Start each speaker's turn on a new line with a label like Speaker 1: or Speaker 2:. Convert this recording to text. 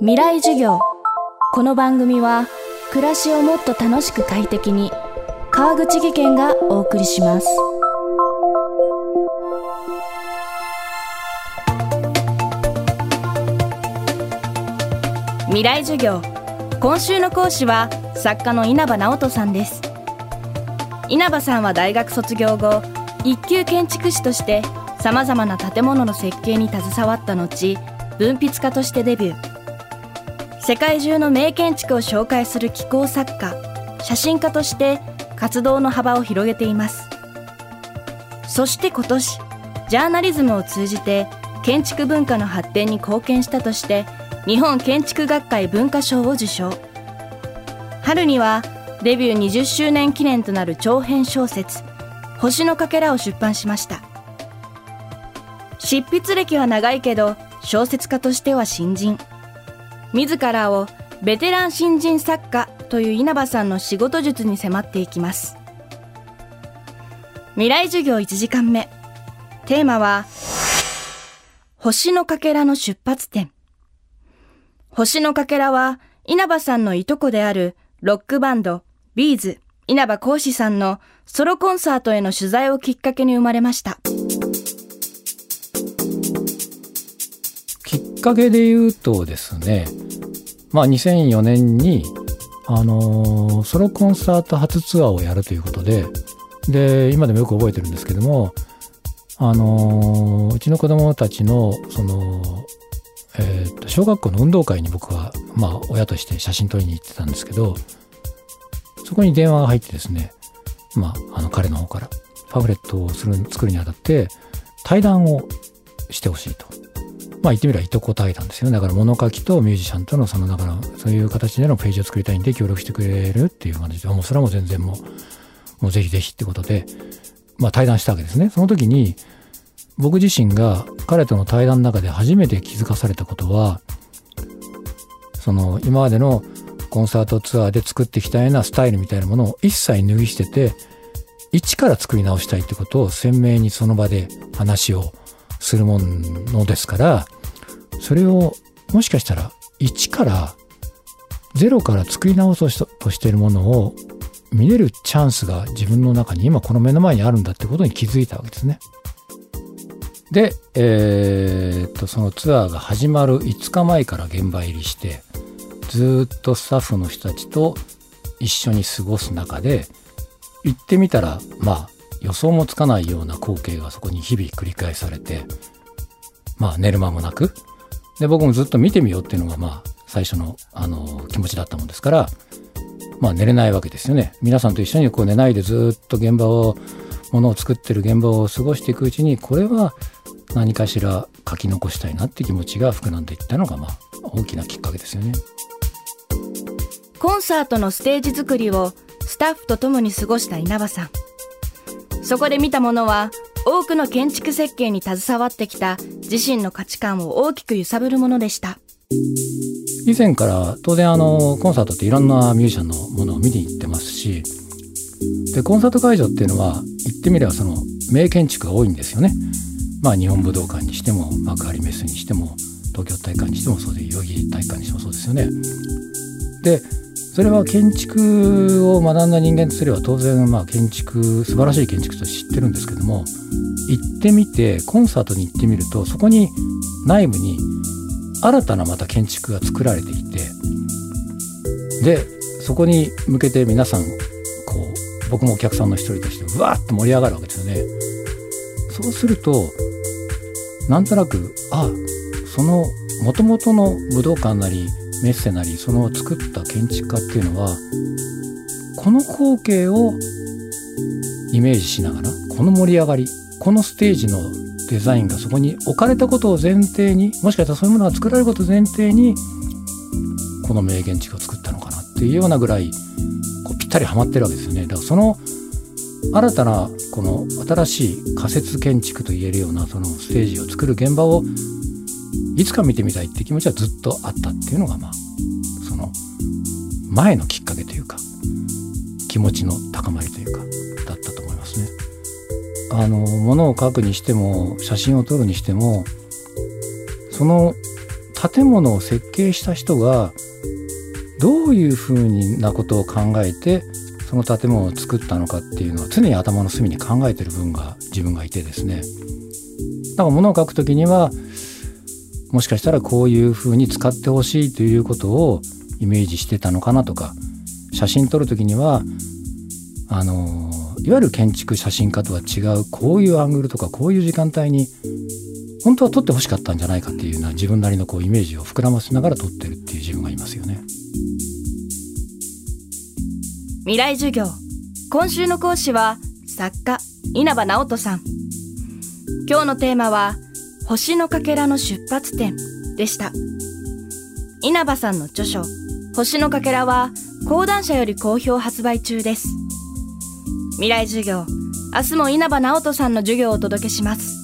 Speaker 1: 未来授業。この番組は暮らしをもっと楽しく快適に川口義賢がお送りします。未来授業。今週の講師は作家の稲葉直人さんです。稲葉さんは大学卒業後一級建築士としてさまざまな建物の設計に携わった後文筆家としてデビュー。世界中の名建築を紹介する気候作家写真家として活動の幅を広げています。そして今年ジャーナリズムを通じて建築文化の発展に貢献したとして日本建築学会文化賞を受賞。春にはデビュー20周年記念となる長編小説「星のかけら」を出版しました。執筆歴は長いけど小説家としては新人。自らをベテラン新人作家という稲葉さんの仕事術に迫っていきます。未来授業1時間目。テーマは星のかけらの出発点。星のかけらは稲葉さんのいとこであるロックバンドビーズ稲葉浩志さんのソロコンサートへの取材をきっかけに生まれました。
Speaker 2: かけで言うとですねまあ2004年にあのー、ソロコンサート初ツアーをやるということでで今でもよく覚えてるんですけどもあのー、うちの子供たちのそのえー、と小学校の運動会に僕は、まあ、親として写真撮りに行ってたんですけどそこに電話が入ってですね、まあ、あの彼の方からパンフレットをする作るにあたって対談をしてほしいと。まあ言ってみればいとこ対談ですよだから物書きとミュージシャンとのそのだからそういう形でのページを作りたいんで協力してくれるっていう感じで。もうそれはもう全然もうもうぜひぜひってことでまあ対談したわけですねその時に。僕自身が彼との対談の中で初めて気づかされたことはその今までのコンサートツアーで作ってきたようなスタイルみたいなものを一切脱ぎ捨てて一から作り直したいってことを鮮明にその場で話をするものですからそれをもしかしたら一からゼロから作り直そうとしているものを見れるチャンスが自分の中に今この目の前にあるんだってことに気づいたわけですね。で、えー、っとそのツアーが始まる5日前から現場入りしてずっとスタッフの人たちと一緒に過ごす中で行ってみたらまあ予想もつかないような光景がそこに日々繰り返されてまあ寝る間もなくで僕もずっと見てみようっていうのがまあ最初のあの気持ちだったもんですからまあ寝れないわけですよね皆さんと一緒にこう寝ないでずっと現場をものを作ってる現場を過ごしていくうちにこれは何かしら書き残したいなって気持ちが膨らんでいったのがまあ大きなきっかけですよね。
Speaker 1: コンサートのステージ作りをスタッフと共に過ごした稲葉さん。そこで見たものは多くの建築設計に携わってきた自身の価値観を大きく揺さぶるものでした。
Speaker 2: 以前から当然あのコンサートっていろんなミュージシャンのものを見に行ってますしでコンサート会場っていうのは言ってみればその名建築が多いんですよね。まあ、日本武道館にしても幕張メッセにしても東京体育館にしてもそうで代々木体育館にしてもそうですよね。でそれは建築を学んだ人間とすれば当然まあ建築素晴らしい建築と知ってるんですけども行ってみてコンサートに行ってみるとそこに内部に新たなまた建築が作られていてでそこに向けて皆さんこう僕もお客さんの一人としてわーっと盛り上がるわけですよね。そうするとなんとなくあそのもともとの武道館なりメッセなりその作った建築家っていうのはこの光景をイメージしながらこの盛り上がりこのステージのデザインがそこに置かれたことを前提にもしかしたらそういうものが作られることを前提にこの名建築を作ったのかなっていうようなぐらいこうぴったりはまってるわけですよね。だからその新たなこの新しい仮設建築といえるようなそのステージを作る現場をいつか見てみたいって気持ちはずっとあったっていうのがまあその前のきっかけというか気持ちの高まりというかだったと思いますね。あの物を描くにしても写真を撮るにしてもその建物を設計した人がどういうふうなことを考えてその建物を作ったのかっていうのは常に頭の隅に考えてる分が自分がいてですねだから物を書くときにはもしかしたらこういうふうに使ってほしいということをイメージしてたのかなとか写真撮る時にはあのいわゆる建築写真家とは違うこういうアングルとかこういう時間帯に本当は撮ってほしかったんじゃないかっていうような自分なりのこうイメージを膨らませながら撮ってるっていう自分がいますよね。
Speaker 1: 未来授業今週の講師は作家稲葉直人さん今日のテーマは星のかけらの出発点でした。稲葉さんの著書星のかけらは講談社より好評発売中です。未来授業明日も稲葉直人さんの授業をお届けします。